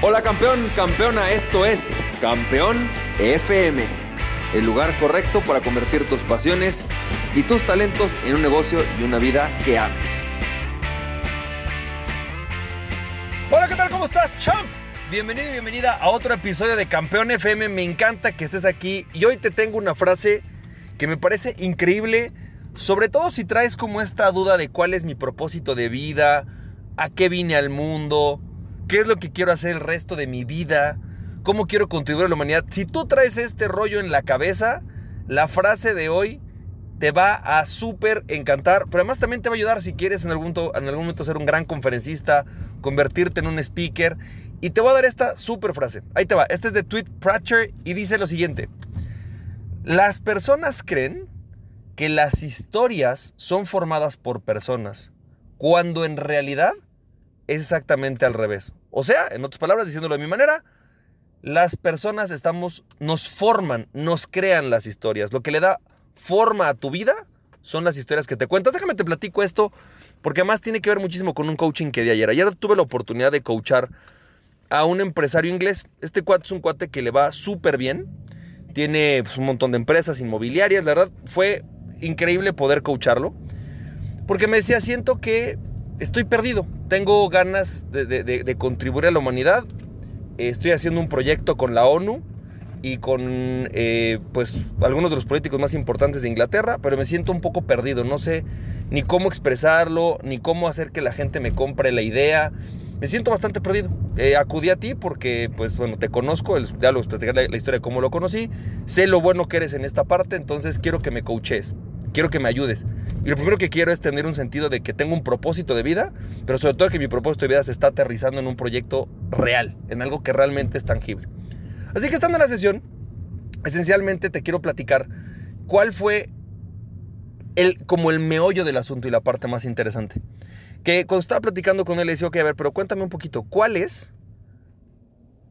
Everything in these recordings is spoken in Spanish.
Hola campeón, campeona, esto es Campeón FM, el lugar correcto para convertir tus pasiones y tus talentos en un negocio y una vida que ames. Hola, ¿qué tal? ¿Cómo estás, champ? Bienvenido y bienvenida a otro episodio de Campeón FM. Me encanta que estés aquí y hoy te tengo una frase que me parece increíble, sobre todo si traes como esta duda de cuál es mi propósito de vida, a qué vine al mundo, qué es lo que quiero hacer el resto de mi vida, cómo quiero contribuir a la humanidad. Si tú traes este rollo en la cabeza, la frase de hoy te va a súper encantar, pero además también te va a ayudar si quieres en algún, en algún momento ser un gran conferencista, convertirte en un speaker. Y te voy a dar esta súper frase. Ahí te va. Este es de Tweet Pratcher y dice lo siguiente. Las personas creen que las historias son formadas por personas, cuando en realidad es exactamente al revés. O sea, en otras palabras, diciéndolo de mi manera, las personas estamos, nos forman, nos crean las historias. Lo que le da forma a tu vida son las historias que te cuentas. Déjame te platico esto, porque además tiene que ver muchísimo con un coaching que di ayer. Ayer tuve la oportunidad de coachar a un empresario inglés. Este cuate es un cuate que le va súper bien. Tiene pues, un montón de empresas inmobiliarias. La verdad, fue increíble poder coacharlo. Porque me decía, siento que estoy perdido. Tengo ganas de, contribuir a la humanidad. Estoy haciendo un proyecto con la ONU y con eh, pues algunos de los políticos más importantes de Inglaterra, pero me siento un poco perdido. No sé ni cómo expresarlo, ni cómo hacer que la gente me compre la idea. Me siento bastante perdido. Eh, acudí a ti porque, pues bueno, te conozco, el, ya lo platicar la, la historia de cómo lo conocí. Sé lo bueno que eres en esta parte, entonces quiero que me coaches quiero que me ayudes. Y lo primero que quiero es tener un sentido de que tengo un propósito de vida, pero sobre todo que mi propósito de vida se está aterrizando en un proyecto real, en algo que realmente es tangible. Así que estando en la sesión, esencialmente te quiero platicar cuál fue el, como el meollo del asunto y la parte más interesante. Que cuando estaba platicando con él le decía, ok, a ver, pero cuéntame un poquito, ¿cuál es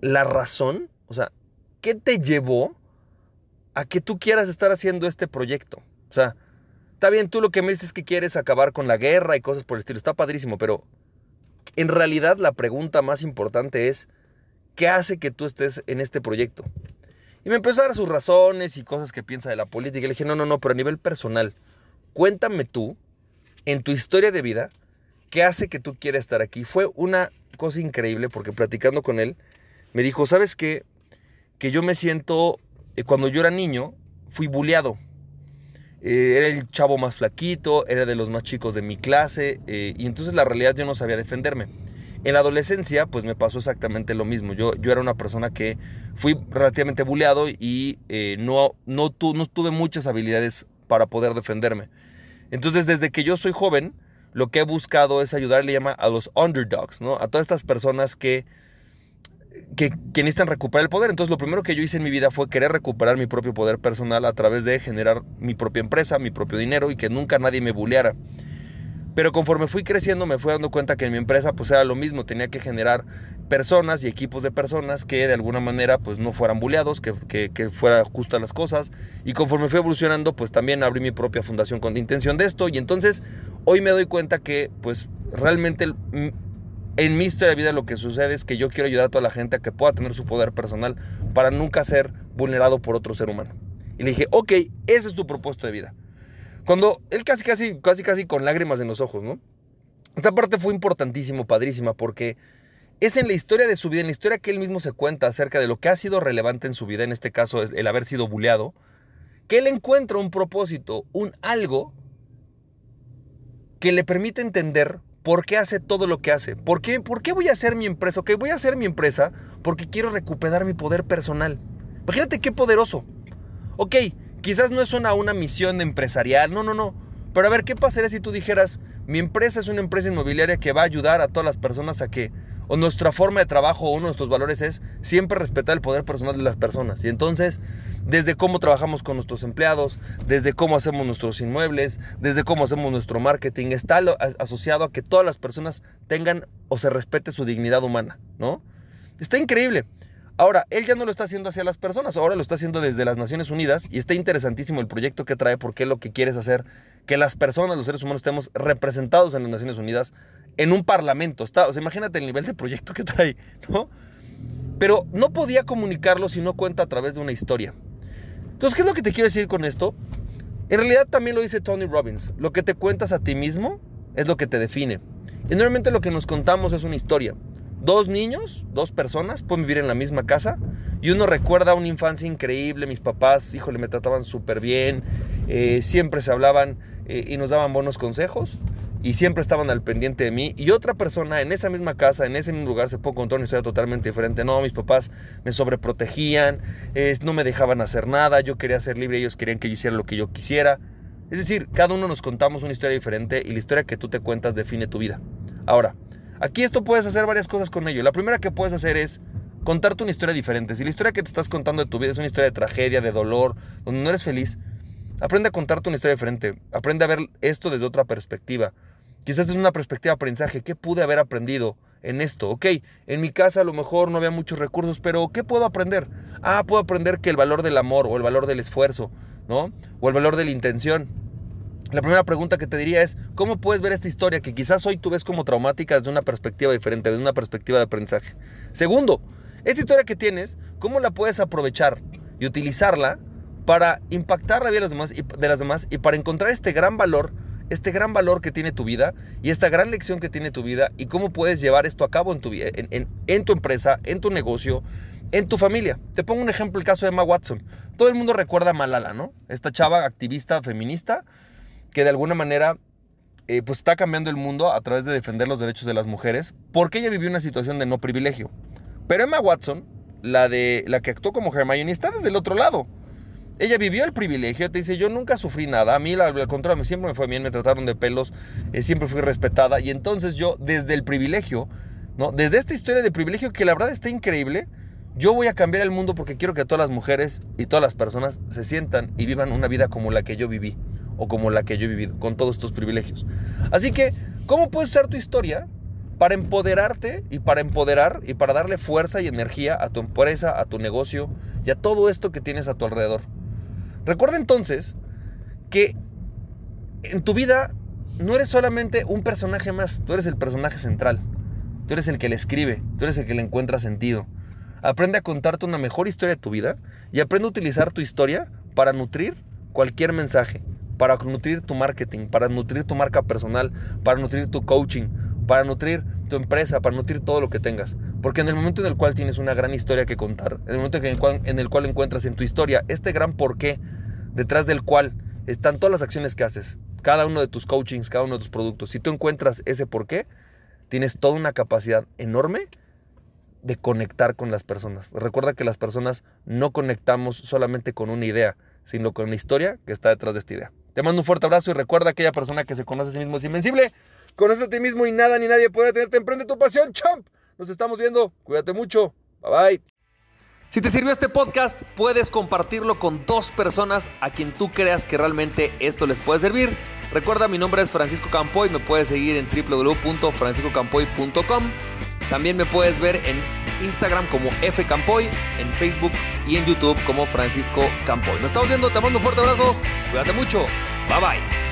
la razón? O sea, ¿qué te llevó a que tú quieras estar haciendo este proyecto? O sea, está bien, tú lo que me dices es que quieres acabar con la guerra y cosas por el estilo, está padrísimo, pero en realidad la pregunta más importante es, ¿qué hace que tú estés en este proyecto? Y me empezó a dar sus razones y cosas que piensa de la política. Y le dije, no, no, no, pero a nivel personal, cuéntame tú, en tu historia de vida, ¿qué hace que tú quieras estar aquí? Fue una cosa increíble porque platicando con él, me dijo, ¿sabes qué? Que yo me siento, eh, cuando yo era niño, fui bulleado. Eh, era el chavo más flaquito, era de los más chicos de mi clase eh, y entonces la realidad yo no sabía defenderme. En la adolescencia pues me pasó exactamente lo mismo. Yo, yo era una persona que fui relativamente buleado y eh, no, no, no tuve muchas habilidades para poder defenderme. Entonces desde que yo soy joven lo que he buscado es ayudarle llama a los underdogs, ¿no? A todas estas personas que que, necesitan recuperar el poder. Entonces lo primero que yo hice en mi vida fue querer recuperar mi propio poder personal a través de generar mi propia empresa, mi propio dinero y que nunca nadie me bulleara. Pero conforme fui creciendo me fui dando cuenta que en mi empresa pues era lo mismo, tenía que generar personas y equipos de personas que de alguna manera pues no fueran bulleados, que, que, que fuera justas las cosas. Y conforme fui evolucionando pues también abrí mi propia fundación con intención de esto y entonces hoy me doy cuenta que pues realmente en mi historia de vida lo que sucede es que yo quiero ayudar a toda la gente a que pueda tener su poder personal para nunca ser vulnerado por otro ser humano. Y le dije, ok, ese es tu propósito de vida. Cuando él casi, casi, casi, casi con lágrimas en los ojos, ¿no? Esta parte fue importantísimo, padrísima, porque es en la historia de su vida, en la historia que él mismo se cuenta acerca de lo que ha sido relevante en su vida, en este caso el haber sido buleado, que él encuentra un propósito, un algo que le permite entender ¿Por qué hace todo lo que hace? ¿Por qué, ¿Por qué voy a hacer mi empresa? Ok, voy a hacer mi empresa porque quiero recuperar mi poder personal. Imagínate qué poderoso. Ok, quizás no es una, una misión empresarial, no, no, no. Pero a ver, ¿qué pasaría si tú dijeras, mi empresa es una empresa inmobiliaria que va a ayudar a todas las personas a que o nuestra forma de trabajo o uno de nuestros valores es siempre respetar el poder personal de las personas. Y entonces, desde cómo trabajamos con nuestros empleados, desde cómo hacemos nuestros inmuebles, desde cómo hacemos nuestro marketing, está asociado a que todas las personas tengan o se respete su dignidad humana, ¿no? Está increíble. Ahora, él ya no lo está haciendo hacia las personas, ahora lo está haciendo desde las Naciones Unidas y está interesantísimo el proyecto que trae porque lo que quiere es hacer que las personas, los seres humanos, estemos representados en las Naciones Unidas en un parlamento. Está, o sea, imagínate el nivel de proyecto que trae, ¿no? Pero no podía comunicarlo si no cuenta a través de una historia. Entonces, ¿qué es lo que te quiero decir con esto? En realidad también lo dice Tony Robbins. Lo que te cuentas a ti mismo es lo que te define. Y normalmente lo que nos contamos es una historia. Dos niños, dos personas pueden vivir en la misma casa y uno recuerda una infancia increíble. Mis papás, híjole, me trataban súper bien. Eh, siempre se hablaban eh, y nos daban buenos consejos y siempre estaban al pendiente de mí. Y otra persona en esa misma casa, en ese mismo lugar, se puede contar una historia totalmente diferente. No, mis papás me sobreprotegían, no me dejaban hacer nada, yo quería ser libre, ellos querían que yo hiciera lo que yo quisiera. Es decir, cada uno nos contamos una historia diferente y la historia que tú te cuentas define tu vida. Ahora, aquí esto puedes hacer varias cosas con ello. La primera que puedes hacer es contarte una historia diferente. Si la historia que te estás contando de tu vida es una historia de tragedia, de dolor, donde no eres feliz, aprende a contarte una historia diferente. Aprende a ver esto desde otra perspectiva. Quizás es una perspectiva de aprendizaje. ¿Qué pude haber aprendido en esto? Ok, en mi casa a lo mejor no había muchos recursos, pero ¿qué puedo aprender? Ah, puedo aprender que el valor del amor o el valor del esfuerzo, ¿no? O el valor de la intención. La primera pregunta que te diría es, ¿cómo puedes ver esta historia que quizás hoy tú ves como traumática desde una perspectiva diferente, desde una perspectiva de aprendizaje? Segundo, esta historia que tienes, ¿cómo la puedes aprovechar y utilizarla para impactar la vida de, las demás y para encontrar este gran valor este gran valor que tiene tu vida y esta gran lección que tiene tu vida y cómo puedes llevar esto a cabo en tu, en, en, tu empresa, en tu negocio, en tu familia. Te pongo un ejemplo, el caso de Emma Watson. Todo el mundo recuerda a Malala, ¿no? Esta chava activista feminista que de alguna manera eh, pues está cambiando el mundo a través de defender los derechos de las mujeres porque ella vivió una situación de no privilegio. Pero Emma Watson, la, de, la que actuó como Hermione, está desde el otro lado. Ella vivió el privilegio, te dice, yo nunca sufrí nada, a mí al contrario, siempre me fue bien, me trataron de pelos, eh, siempre fui respetada y entonces yo desde el privilegio, ¿no? Desde esta historia de privilegio que la verdad está increíble, yo voy a cambiar el mundo porque quiero que todas las mujeres y todas las personas se sientan y vivan una vida como la que yo viví o como la que yo he vivido, con todos estos privilegios. Así que, ¿cómo puedes usar tu historia para empoderarte y para empoderar y para darle fuerza y energía a tu empresa, a tu negocio y a todo esto que tienes a tu alrededor? Recuerda entonces que en tu vida no eres solamente un personaje más, tú eres el personaje central. Tú eres el que le escribe, tú eres el que le encuentra sentido. Aprende a contarte una mejor historia de tu vida y aprende a utilizar tu historia para nutrir cualquier mensaje, para nutrir tu marketing, para nutrir tu marca personal, para nutrir tu coaching, para nutrir tu empresa, para nutrir todo lo que tengas. Porque en el momento en el cual tienes una gran historia que contar, en el momento en el cual, encuentras en tu historia este gran porqué detrás del cual están todas las acciones que haces, cada uno de tus coachings, cada uno de tus productos, si tú encuentras ese porqué, tienes toda una capacidad enorme de conectar con las personas. Recuerda que las personas no conectamos solamente con una idea, sino con la historia que está detrás de esta idea. Te mando un fuerte abrazo y recuerda aquella persona que se conoce a sí mismo es invencible. Conoce a ti mismo y nada ni nadie puede tenerte. Emprende tu pasión, champ. Nos estamos viendo. Cuídate mucho. Bye bye. Si te sirvió este podcast, puedes compartirlo con dos personas a quien tú creas que realmente esto les puede servir. Recuerda, mi nombre es Francisco Campoy, me puedes seguir en www.franciscocampoy.com. También me puedes ver en Instagram como F Campoy, en Facebook y en YouTube como Francisco Campoy. Nos estamos viendo, te mando un fuerte abrazo, cuídate mucho, bye bye.